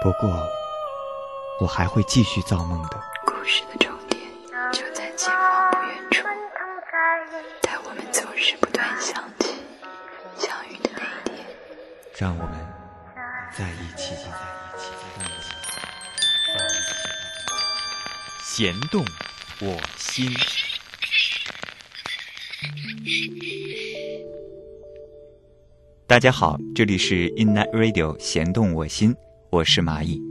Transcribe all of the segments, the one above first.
不过，我还会继续造梦的。故事的终点就在前方不远处，在我们总是不断想起相遇的那一天。让我们在一起吧，在一起，在一起。弦动我心。大家好，这里是 In Night Radio 弦动我心，我是蚂蚁。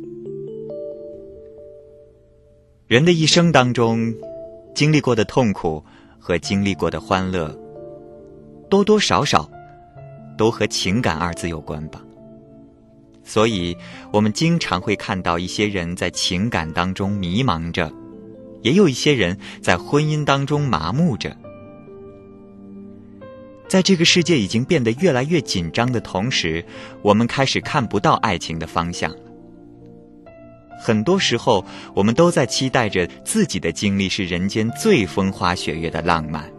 人的一生当中，经历过的痛苦和经历过的欢乐，多多少少都和情感二字有关吧。所以，我们经常会看到一些人在情感当中迷茫着，也有一些人在婚姻当中麻木着。在这个世界已经变得越来越紧张的同时，我们开始看不到爱情的方向。很多时候，我们都在期待着自己的经历是人间最风花雪月的浪漫。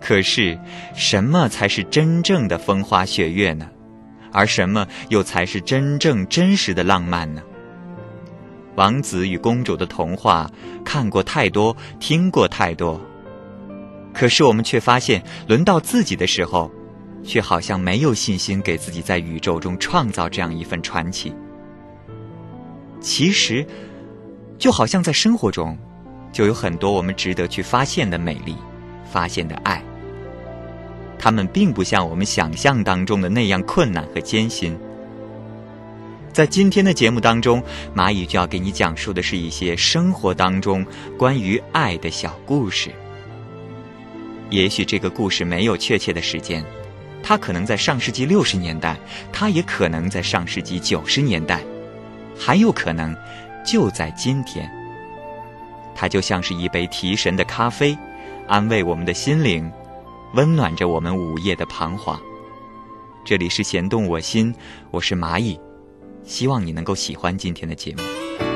可是，什么才是真正的风花雪月呢？而什么又才是真正真实的浪漫呢？王子与公主的童话看过太多，听过太多。可是我们却发现，轮到自己的时候，却好像没有信心给自己在宇宙中创造这样一份传奇。其实，就好像在生活中，就有很多我们值得去发现的美丽，发现的爱。他们并不像我们想象当中的那样困难和艰辛。在今天的节目当中，蚂蚁就要给你讲述的是一些生活当中关于爱的小故事。也许这个故事没有确切的时间，它可能在上世纪六十年代，它也可能在上世纪九十年代，还有可能就在今天。它就像是一杯提神的咖啡，安慰我们的心灵，温暖着我们午夜的彷徨。这里是弦动我心，我是蚂蚁，希望你能够喜欢今天的节目。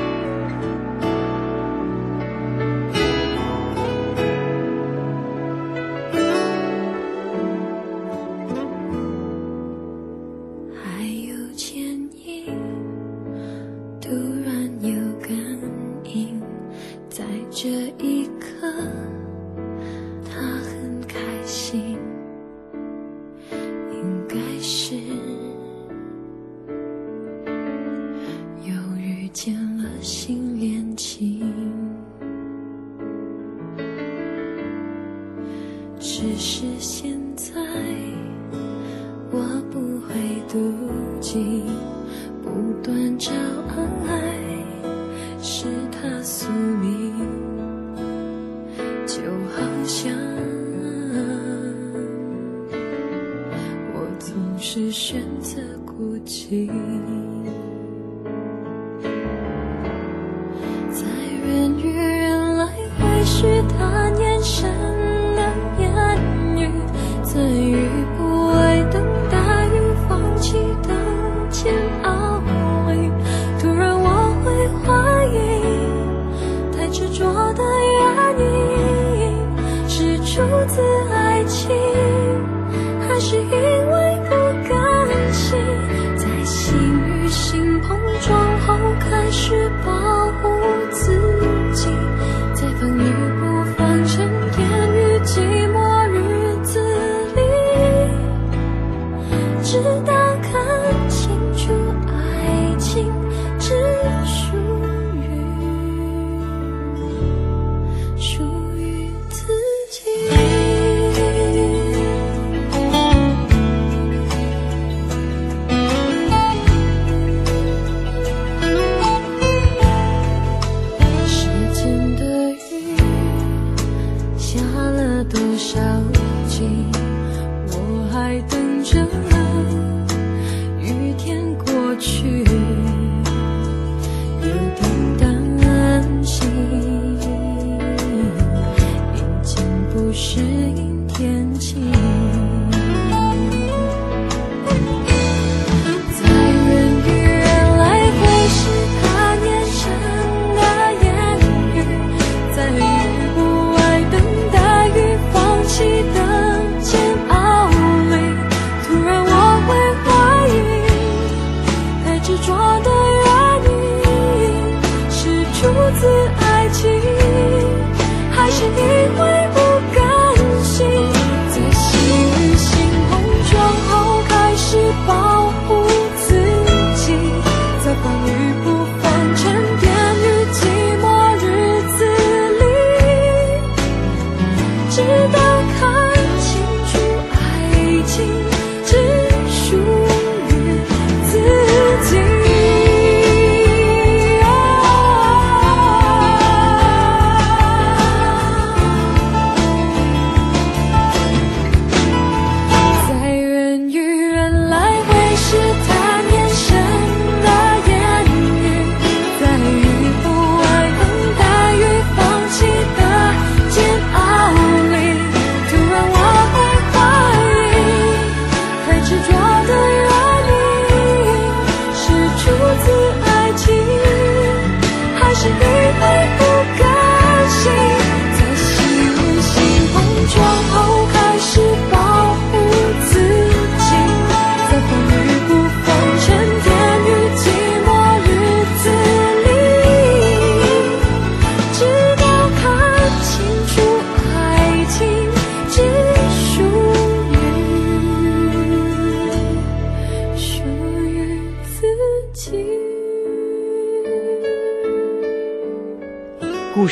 在这一刻，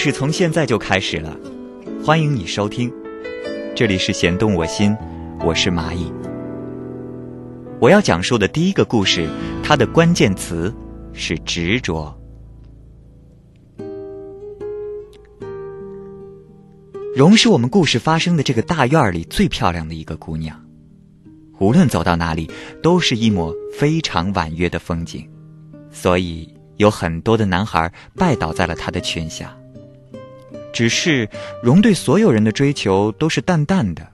事从现在就开始了，欢迎你收听。这里是弦动我心，我是蚂蚁。我要讲述的第一个故事，它的关键词是执着。荣是我们故事发生的这个大院里最漂亮的一个姑娘，无论走到哪里，都是一抹非常婉约的风景，所以有很多的男孩拜倒在了她的裙下。只是荣对所有人的追求都是淡淡的，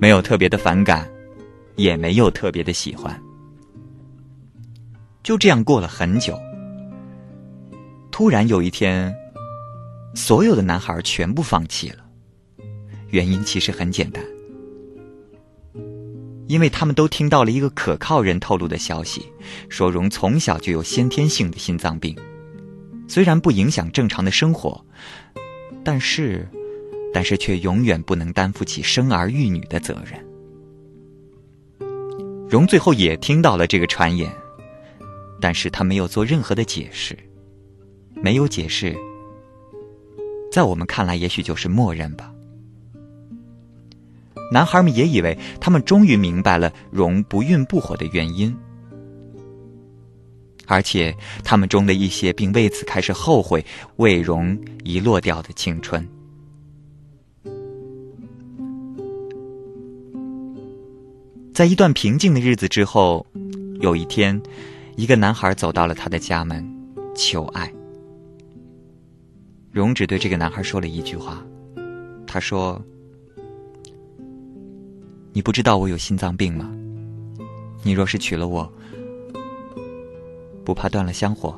没有特别的反感，也没有特别的喜欢。就这样过了很久，突然有一天，所有的男孩全部放弃了。原因其实很简单，因为他们都听到了一个可靠人透露的消息，说荣从小就有先天性的心脏病，虽然不影响正常的生活，但是，但是却永远不能担负起生儿育女的责任。荣最后也听到了这个传言，但是他没有做任何的解释，没有解释，在我们看来，也许就是默认吧。男孩们也以为他们终于明白了荣不孕不火的原因，而且他们中的一些并为此开始后悔为荣遗落掉的青春。在一段平静的日子之后，有一天，一个男孩走到了他的家门，求爱。荣只对这个男孩说了一句话，他说。你不知道我有心脏病吗？你若是娶了我，不怕断了香火？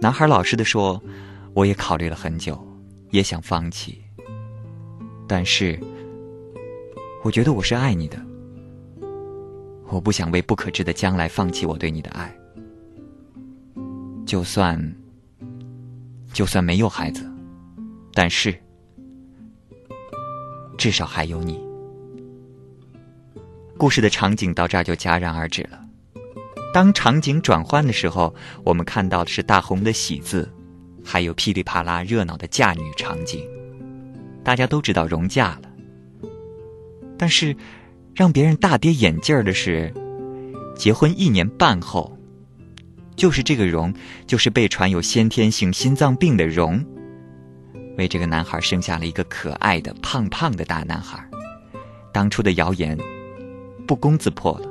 男孩老实的说：“我也考虑了很久，也想放弃，但是我觉得我是爱你的，我不想为不可知的将来放弃我对你的爱。就算就算没有孩子，但是。”至少还有你。故事的场景到这儿就戛然而止了。当场景转换的时候，我们看到的是大红的喜字，还有噼里啪啦热闹的嫁女场景。大家都知道荣嫁了，但是让别人大跌眼镜的是，结婚一年半后，就是这个荣，就是被传有先天性心脏病的荣。为这个男孩生下了一个可爱的胖胖的大男孩，当初的谣言不攻自破了。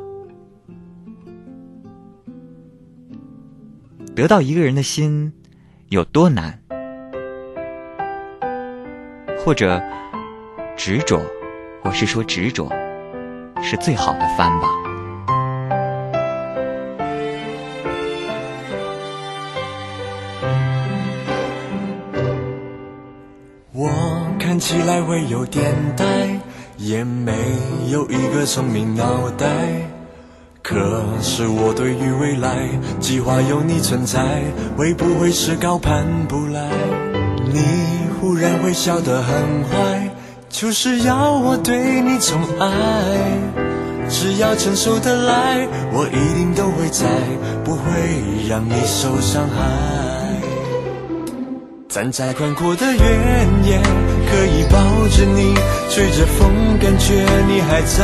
得到一个人的心有多难，或者执着，我是说执着，是最好的翻吧。看起来会有点呆，也没有一个聪明脑袋。可是我对于未来计划有你存在，会不会是高攀不来？你忽然会笑得很坏，就是要我对你宠爱。只要承受得来，我一定都会在，不会让你受伤害。站在宽阔的原野，可以抱着你，吹着风，感觉你还在。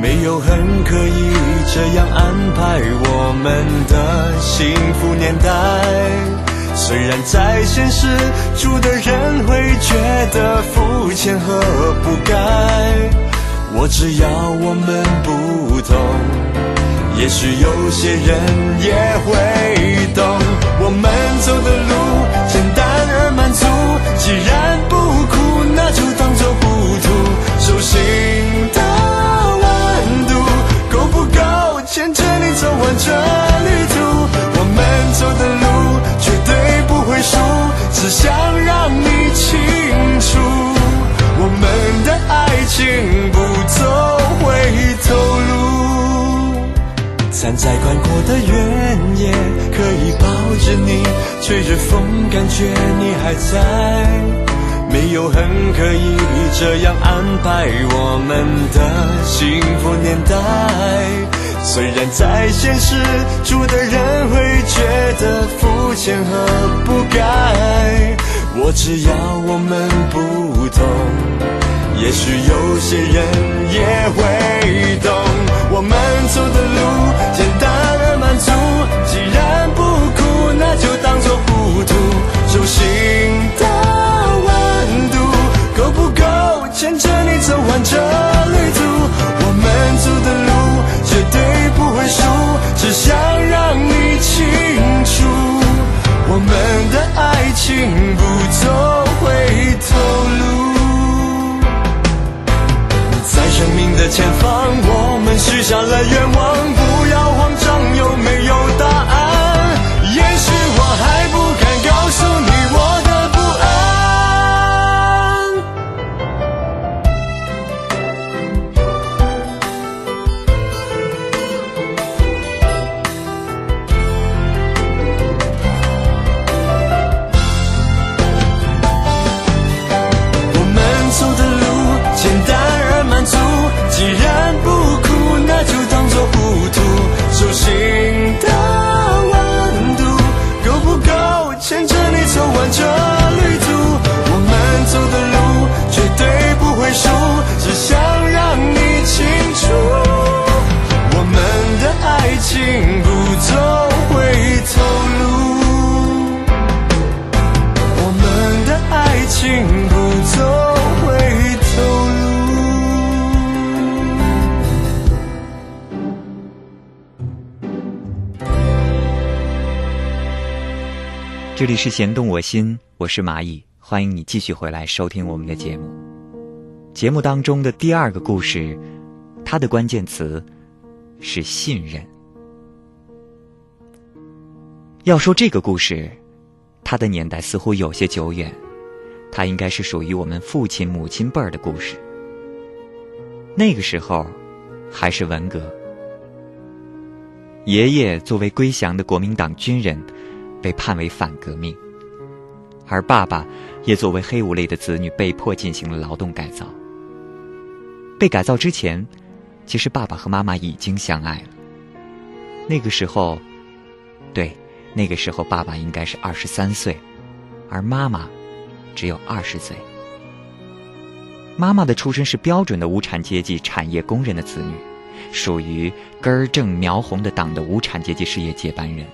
没有很刻意这样安排我们的幸福年代。虽然在现实住的人会觉得肤浅和不该，我只要我们不同，也许有些人也会懂。我们走的路。满足，既然不哭，那就当作糊涂。手心的温度够不够牵着你走完这旅途？我们走的路绝对不会输，只想让你清楚，我们的爱情不走回头路。站在宽阔的原野，可以抱着你，吹着风，感觉你还在。没有很刻意这样安排我们的幸福年代。虽然在现实住的人会觉得肤浅和不该，我只要我们不同，也许有些人也会懂。的愿望这里是弦动我心，我是蚂蚁，欢迎你继续回来收听我们的节目。节目当中的第二个故事，它的关键词是信任。要说这个故事，它的年代似乎有些久远，它应该是属于我们父亲母亲辈儿的故事。那个时候还是文革，爷爷作为归降的国民党军人。被判为反革命，而爸爸也作为黑五类的子女被迫进行了劳动改造。被改造之前，其实爸爸和妈妈已经相爱了。那个时候，对，那个时候爸爸应该是二十三岁，而妈妈只有二十岁。妈妈的出身是标准的无产阶级产业工人的子女，属于根正苗红的党的无产阶级事业接班人。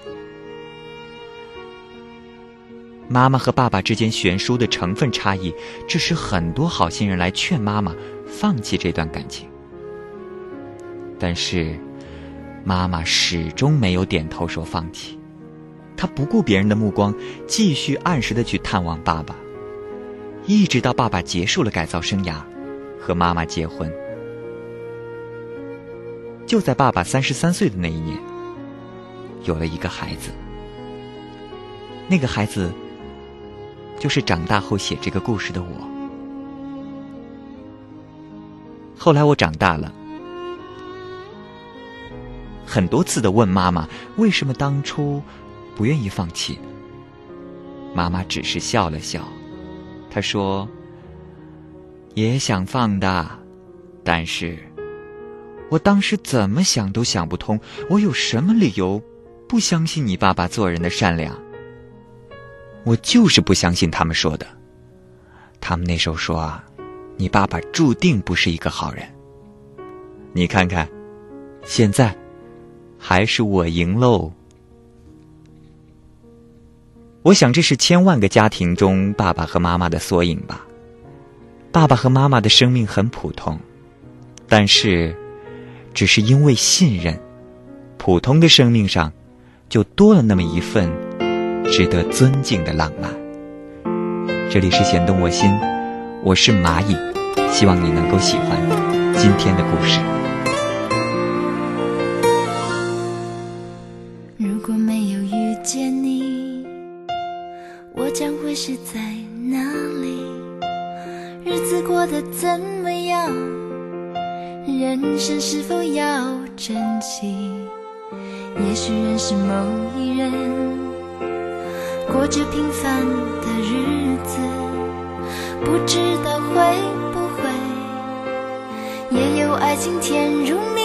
妈妈和爸爸之间悬殊的成分差异，致使很多好心人来劝妈妈放弃这段感情。但是，妈妈始终没有点头说放弃，她不顾别人的目光，继续按时的去探望爸爸，一直到爸爸结束了改造生涯，和妈妈结婚。就在爸爸三十三岁的那一年，有了一个孩子。那个孩子。就是长大后写这个故事的我。后来我长大了，很多次的问妈妈为什么当初不愿意放弃。妈妈只是笑了笑，她说：“也想放的，但是我当时怎么想都想不通，我有什么理由不相信你爸爸做人的善良？”我就是不相信他们说的。他们那时候说啊，你爸爸注定不是一个好人。你看看，现在还是我赢喽。我想这是千万个家庭中爸爸和妈妈的缩影吧。爸爸和妈妈的生命很普通，但是只是因为信任，普通的生命上就多了那么一份。值得尊敬的浪漫。这里是弦动我心，我是蚂蚁，希望你能够喜欢今天的故事。如果没有遇见你，我将会是在哪里？日子过得怎么样？人生是否要珍惜？也许认识某一人。过着平凡的日子不知道会不会也有爱情甜如蜜。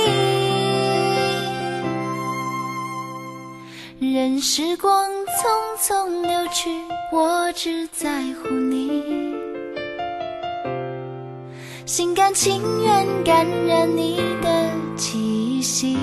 任时光匆匆流去我只在乎你。心甘情愿感染你的气息。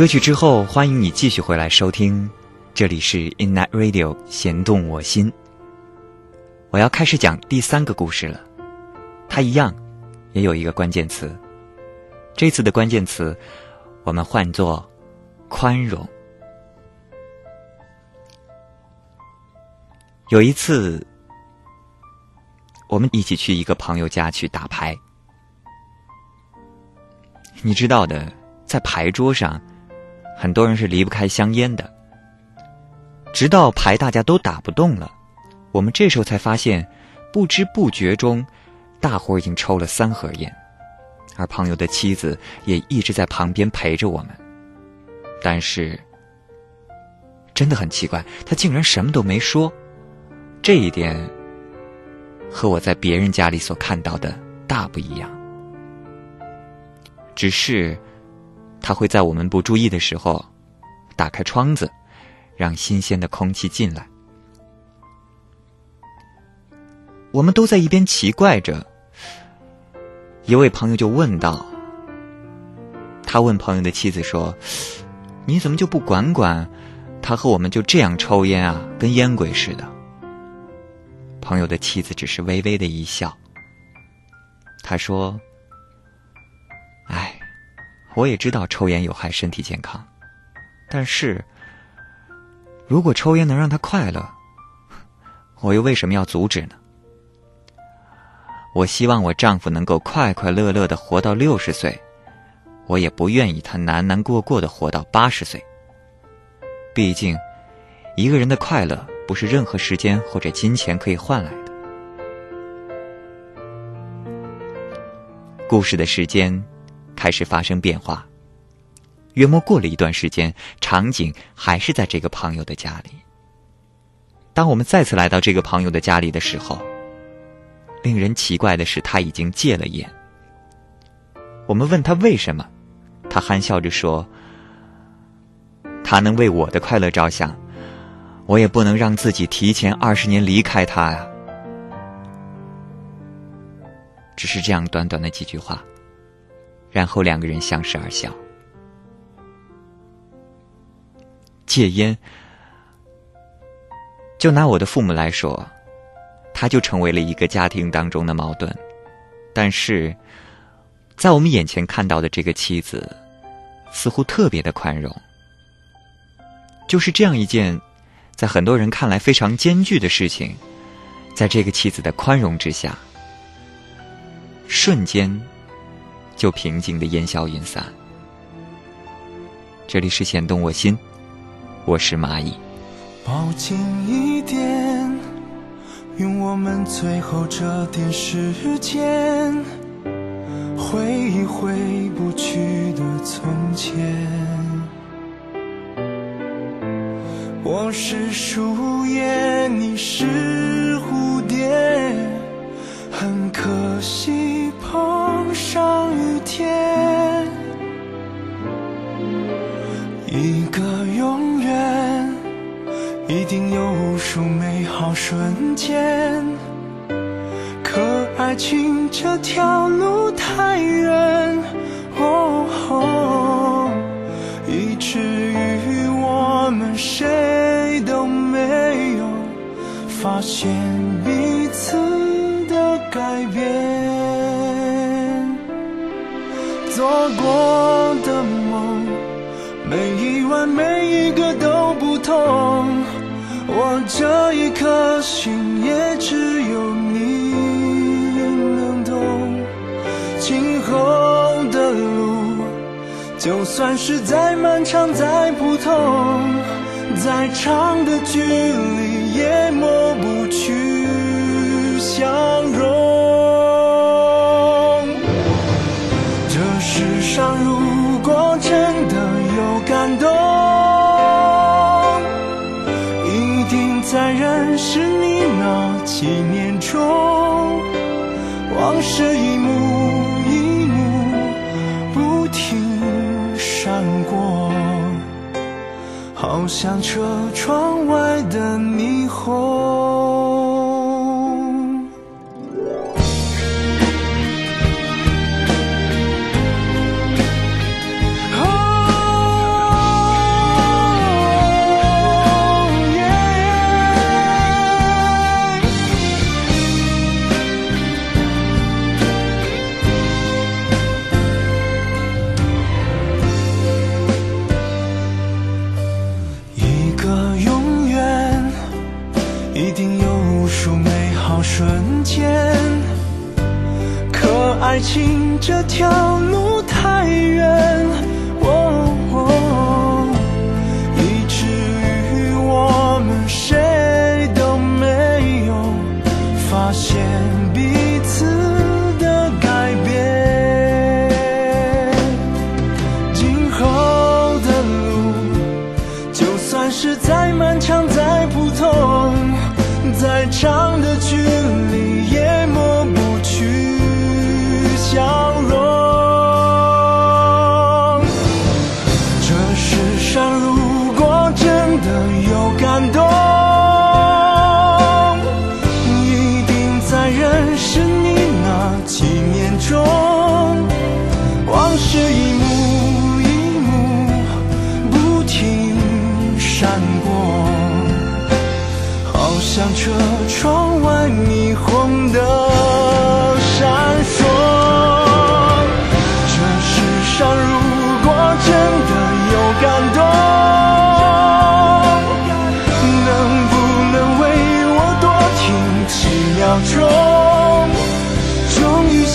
歌曲之后，欢迎你继续回来收听，这里是 In Night Radio 弦动我心。我要开始讲第三个故事了，它一样也有一个关键词，这次的关键词我们换作宽容。有一次，我们一起去一个朋友家去打牌，你知道的，在牌桌上。很多人是离不开香烟的，直到牌大家都打不动了，我们这时候才发现，不知不觉中，大伙已经抽了三盒烟，而朋友的妻子也一直在旁边陪着我们。但是，真的很奇怪，他竟然什么都没说，这一点和我在别人家里所看到的大不一样。只是。他会在我们不注意的时候，打开窗子，让新鲜的空气进来。我们都在一边奇怪着，一位朋友就问道：“他问朋友的妻子说，你怎么就不管管他和我们就这样抽烟啊，跟烟鬼似的？”朋友的妻子只是微微的一笑，他说。哎我也知道抽烟有害身体健康，但是如果抽烟能让他快乐，我又为什么要阻止呢？我希望我丈夫能够快快乐乐的活到六十岁，我也不愿意他难难过过的活到八十岁。毕竟，一个人的快乐不是任何时间或者金钱可以换来的。故事的时间。开始发生变化。约莫过了一段时间，场景还是在这个朋友的家里。当我们再次来到这个朋友的家里的时候，令人奇怪的是，他已经戒了烟。我们问他为什么，他憨笑着说：“他能为我的快乐着想，我也不能让自己提前二十年离开他呀。”只是这样短短的几句话，然后两个人相视而笑。戒烟，就拿我的父母来说，他就成为了一个家庭当中的矛盾。但是，在我们眼前看到的这个妻子，似乎特别的宽容。就是这样一件，在很多人看来非常艰巨的事情，在这个妻子的宽容之下，瞬间就平静的烟消云散。这里是弦动我心，我是蚂蚁。抱紧一点，用我们最后这点时间，回忆回不去的从前。我是树叶，你是蝴蝶，很可惜碰上雨天。一个永远，一定有无数美好瞬间。可爱情这条路太远，哦，以至于我们谁都没有发现彼此改变。做过的梦，每一晚每一个都不同。我这一颗心也只有你能懂。今后的路，就算是再漫长再普通，再长的距离也抹不去像车窗外的霓虹。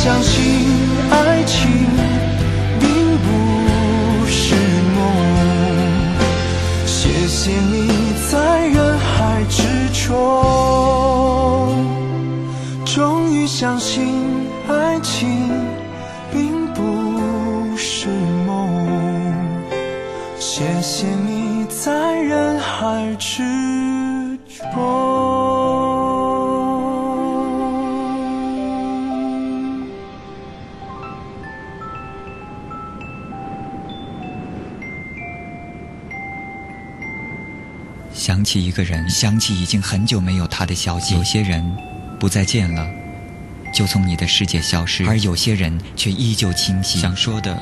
相信爱情。起一个人，想起已经很久没有他的消息。有些人不再见了，就从你的世界消失，而有些人却依旧清晰，想说的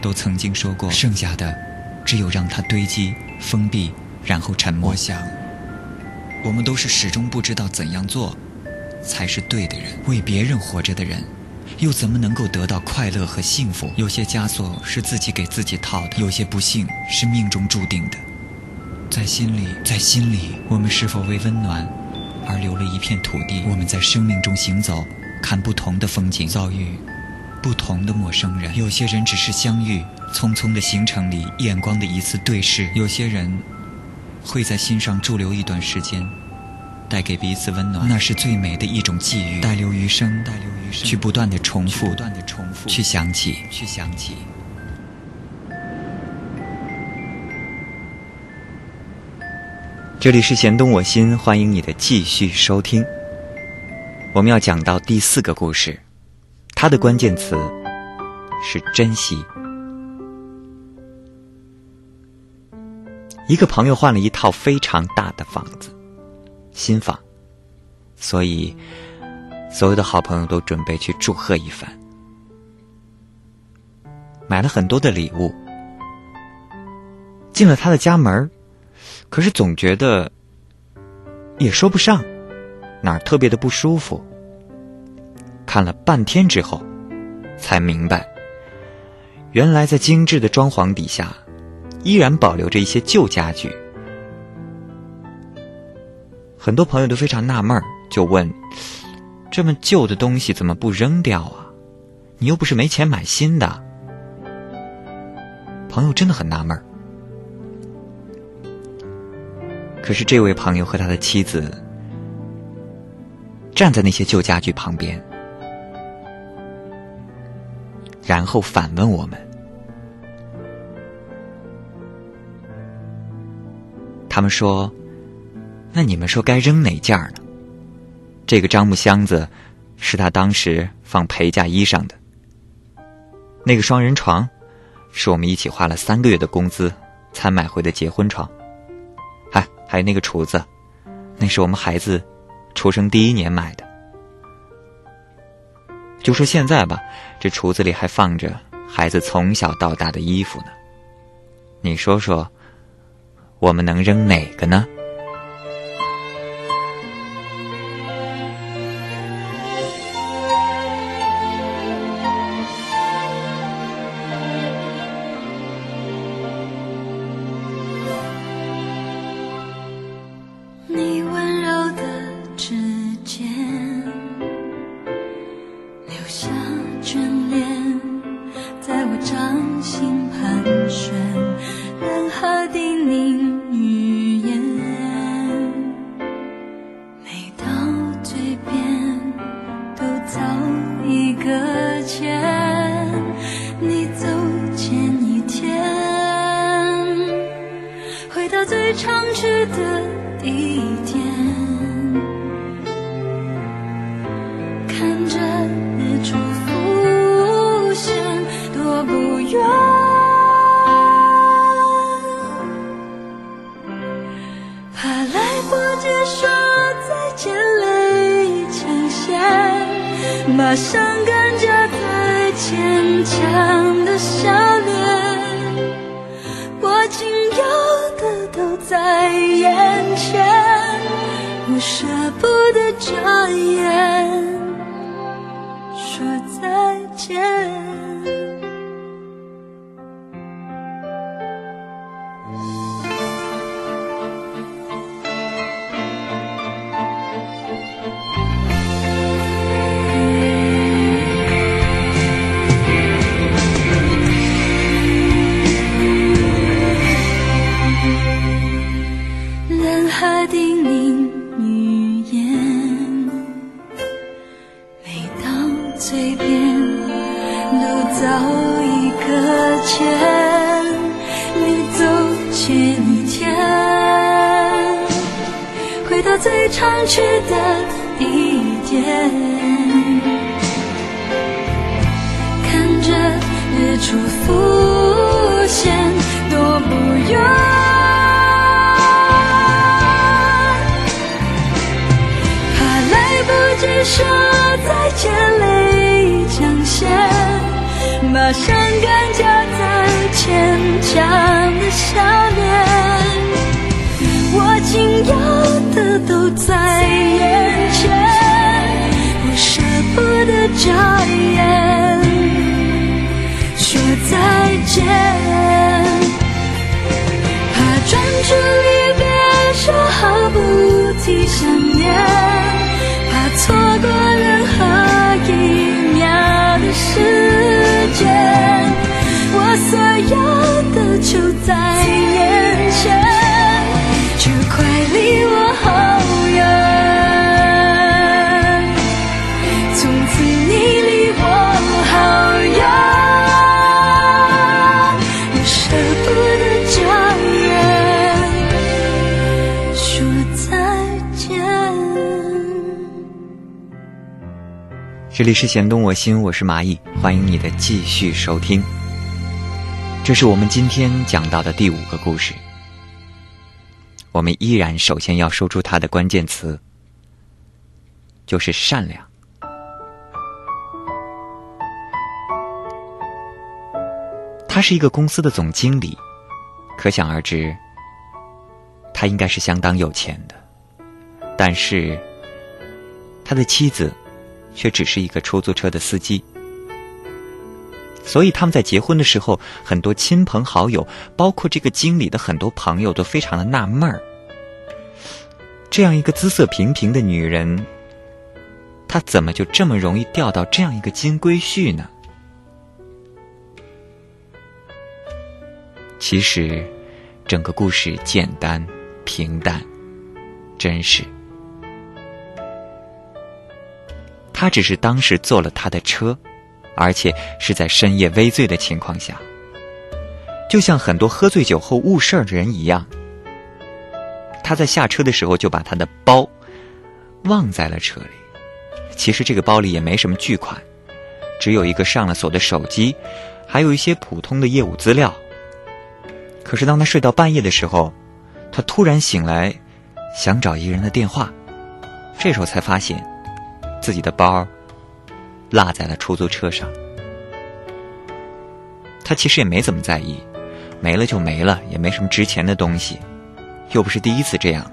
都曾经说过，剩下的只有让它堆积、封闭，然后沉默。我想，我们都是始终不知道怎样做才是对的人，为别人活着的人。又怎么能够得到快乐和幸福？有些枷锁是自己给自己套的，有些不幸是命中注定的。在心里，在心里，我们是否为温暖而留了一片土地？我们在生命中行走，看不同的风景，遭遇不同的陌生人。有些人只是相遇，匆匆的行程里，眼光的一次对视；有些人会在心上驻留一段时间。带给彼此温暖，那是最美的一种际遇。带留余生，带留余生，去不断的重复，不断的重复，去想起，去想起。这里是弦动我心，欢迎你的继续收听。我们要讲到第四个故事，它的关键词是珍惜。一个朋友换了一套非常大的房子。新房，所以所有的好朋友都准备去祝贺一番，买了很多的礼物。进了他的家门可是总觉得也说不上哪儿特别的不舒服。看了半天之后，才明白，原来在精致的装潢底下，依然保留着一些旧家具。很多朋友都非常纳闷儿，就问：“这么旧的东西怎么不扔掉啊？你又不是没钱买新的。”朋友真的很纳闷儿。可是这位朋友和他的妻子站在那些旧家具旁边，然后反问我们：“他们说。”那你们说该扔哪件呢？这个樟木箱子是他当时放陪嫁衣裳的。那个双人床是我们一起花了三个月的工资才买回的结婚床。还有那个厨子，那是我们孩子出生第一年买的。就说现在吧，这橱子里还放着孩子从小到大的衣服呢。你说说，我们能扔哪个呢？前，我舍不得眨眼说再见。这里是弦动我心，我是蚂蚁，欢迎你的继续收听。这是我们今天讲到的第五个故事。我们依然首先要说出它的关键词，就是善良。他是一个公司的总经理，可想而知，他应该是相当有钱的。但是，他的妻子却只是一个出租车的司机。所以他们在结婚的时候，很多亲朋好友，包括这个经理的很多朋友，都非常的纳闷儿：这样一个姿色平平的女人，她怎么就这么容易钓到这样一个金龟婿呢？其实，整个故事简单、平淡、真实。他只是当时坐了他的车。而且是在深夜微醉的情况下，就像很多喝醉酒后误事儿的人一样。他在下车的时候就把他的包忘在了车里。其实这个包里也没什么巨款，只有一个上了锁的手机，还有一些普通的业务资料。可是当他睡到半夜的时候，他突然醒来，想找一个人的电话，这时候才发现自己的包。落在了出租车上，他其实也没怎么在意，没了就没了，也没什么值钱的东西，又不是第一次这样。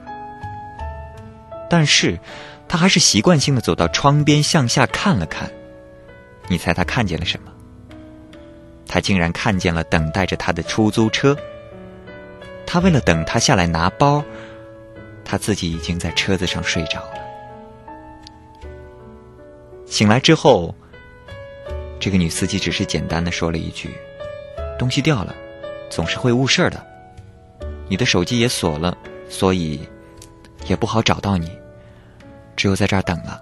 但是，他还是习惯性的走到窗边向下看了看。你猜他看见了什么？他竟然看见了等待着他的出租车。他为了等他下来拿包，他自己已经在车子上睡着了。醒来之后，这个女司机只是简单的说了一句：“东西掉了，总是会误事的。你的手机也锁了，所以也不好找到你，只有在这儿等了。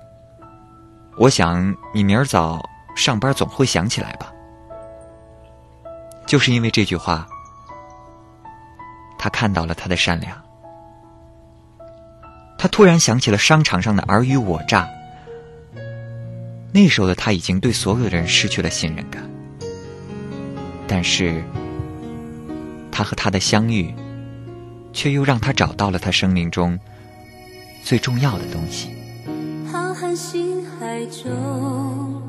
我想你明儿早上班总会想起来吧。”就是因为这句话，他看到了他的善良，他突然想起了商场上的尔虞我诈。那时候的他已经对所有的人失去了信任感，但是，他和他的相遇，却又让他找到了他生命中最重要的东西。浩瀚星海中，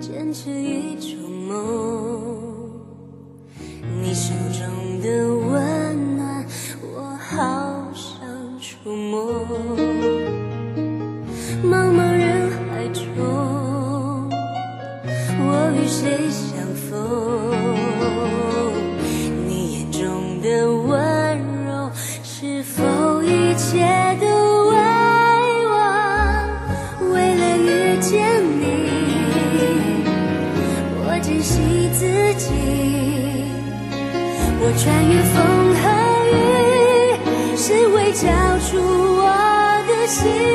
坚持一种梦，你手中的温暖，我好想触摸。谁相逢？你眼中的温柔，是否一切都为我？为了遇见你，我珍惜自己，我穿越风和雨，是为交出我的心。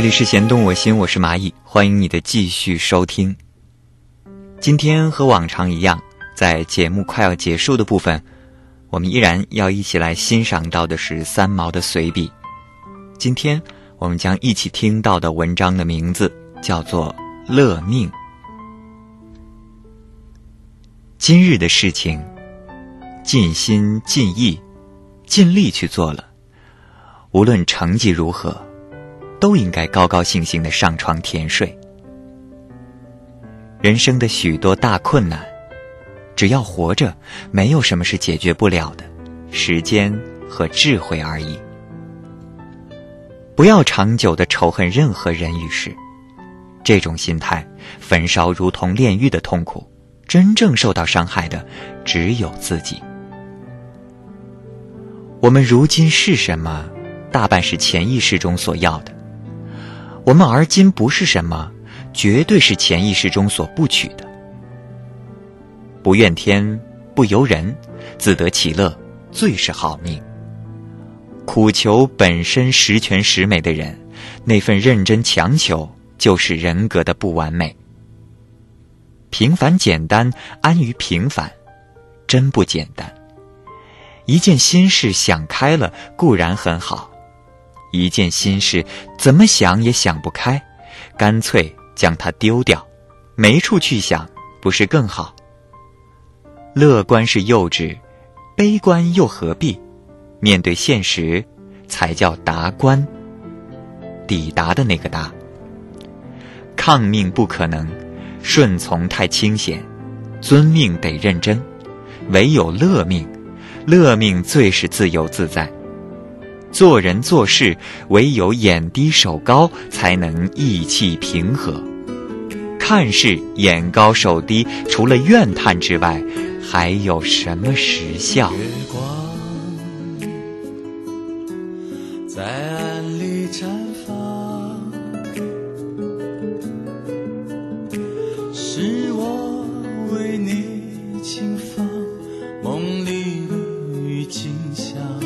这里是弦动我心，我是蚂蚁，欢迎你的继续收听。今天和往常一样，在节目快要结束的部分，我们依然要一起来欣赏到的是三毛的随笔。今天我们将一起听到的文章的名字叫做《乐命》。今日的事情，尽心尽意、尽力去做了，无论成绩如何。都应该高高兴兴的上床甜睡。人生的许多大困难，只要活着，没有什么是解决不了的，时间和智慧而已。不要长久的仇恨任何人与事，这种心态焚烧如同炼狱的痛苦，真正受到伤害的只有自己。我们如今是什么，大半是潜意识中所要的。我们而今不是什么，绝对是潜意识中所不取的。不怨天，不尤人，自得其乐，最是好命。苦求本身十全十美的人，那份认真强求，就是人格的不完美。平凡简单，安于平凡，真不简单。一件心事想开了，固然很好。一件心事，怎么想也想不开，干脆将它丢掉，没处去想，不是更好？乐观是幼稚，悲观又何必？面对现实，才叫达观。抵达的那个达。抗命不可能，顺从太清闲，遵命得认真，唯有乐命，乐命最是自由自在。做人做事，唯有眼低手高，才能意气平和。看事眼高手低，除了怨叹之外，还有什么实效？月光在暗里绽放，是我为你轻放梦里的景象。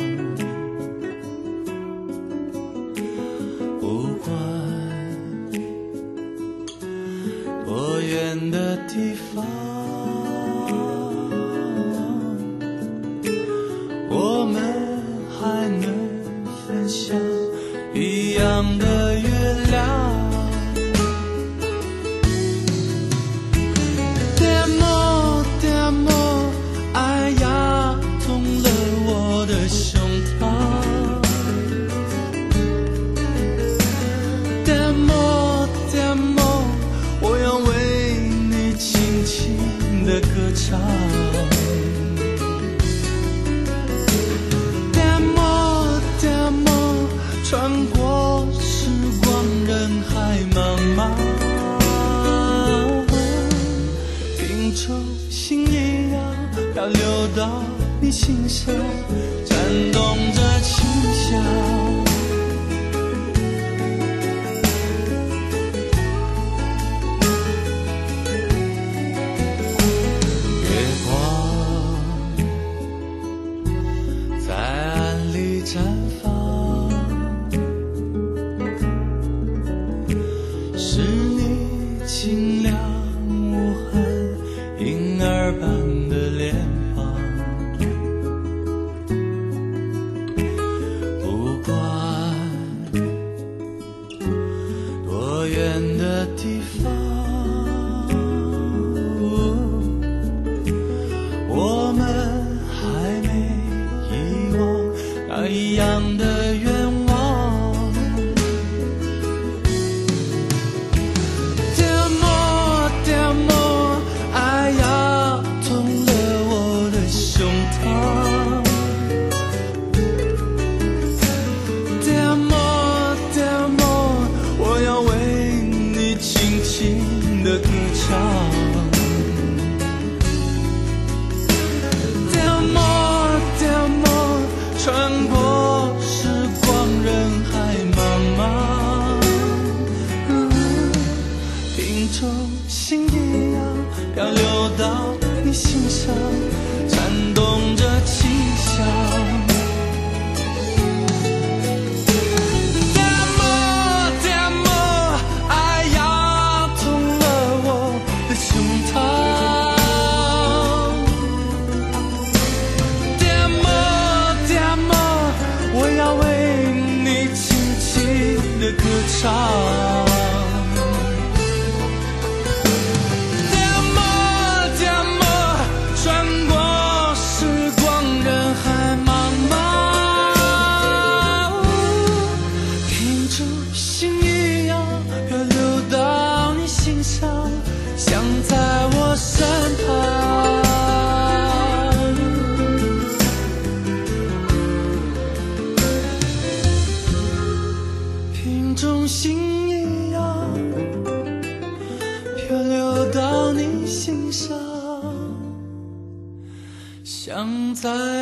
在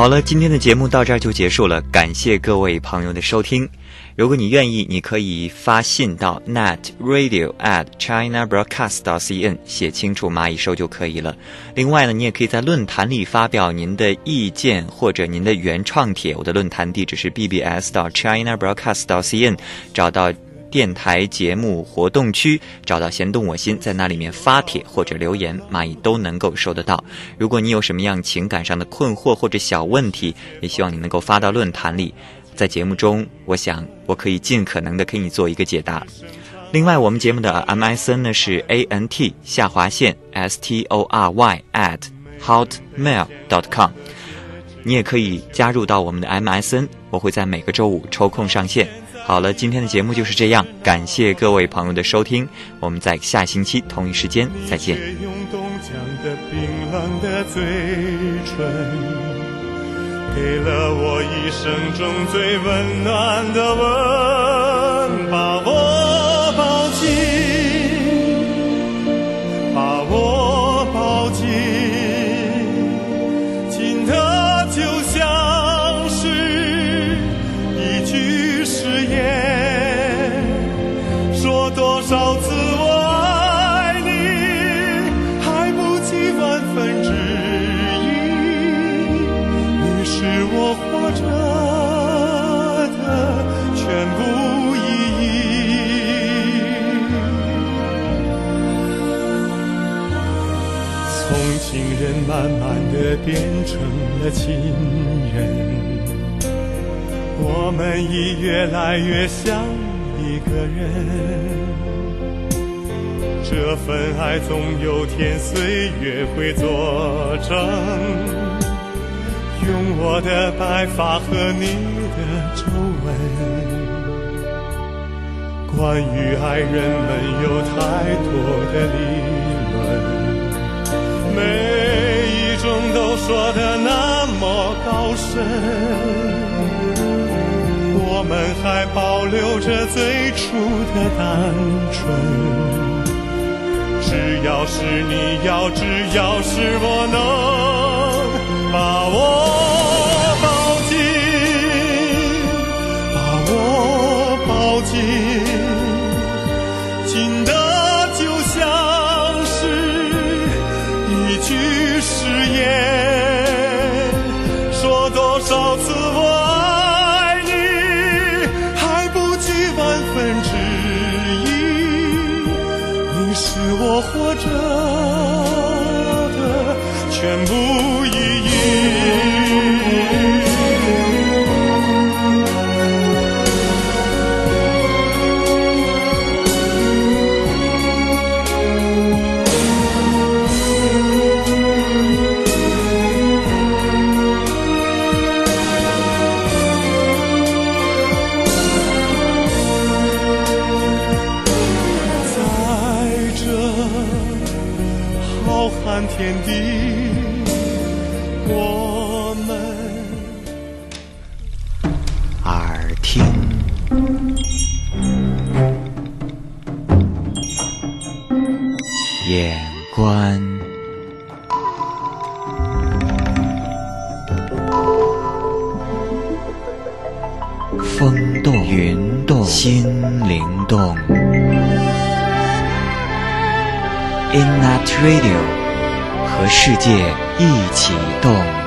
好了，今天的节目到这儿就结束了，感谢各位朋友的收听。如果你愿意，你可以发信到 net radio at china broadcast cn，写清楚蚂蚁收就可以了。另外呢，你也可以在论坛里发表您的意见或者您的原创帖。我的论坛地址是 bbs 到 china broadcast cn，找到。电台节目活动区找到“弦动我心”，在那里面发帖或者留言，蚂蚁都能够收得到。如果你有什么样情感上的困惑或者小问题，也希望你能够发到论坛里，在节目中，我想我可以尽可能的给你做一个解答。另外，我们节目的 MSN 呢是 A N T 下划线 S T O R Y at hotmail dot com，你也可以加入到我们的 MSN，我会在每个周五抽空上线。好了，今天的节目就是这样，感谢各位朋友的收听，我们在下星期同一时间再见。用冻僵的冰冷的嘴唇，给了我一生中最温暖的吻，把我变成了亲人。我们已越来越像一个人。这份爱总有天岁月会作证。用我的白发和你的皱纹。关于爱人们有太多的理论。没。说的那么高深我们还保留着最初的单纯。只要是你要只要是我能把我 radio 和世界一起动。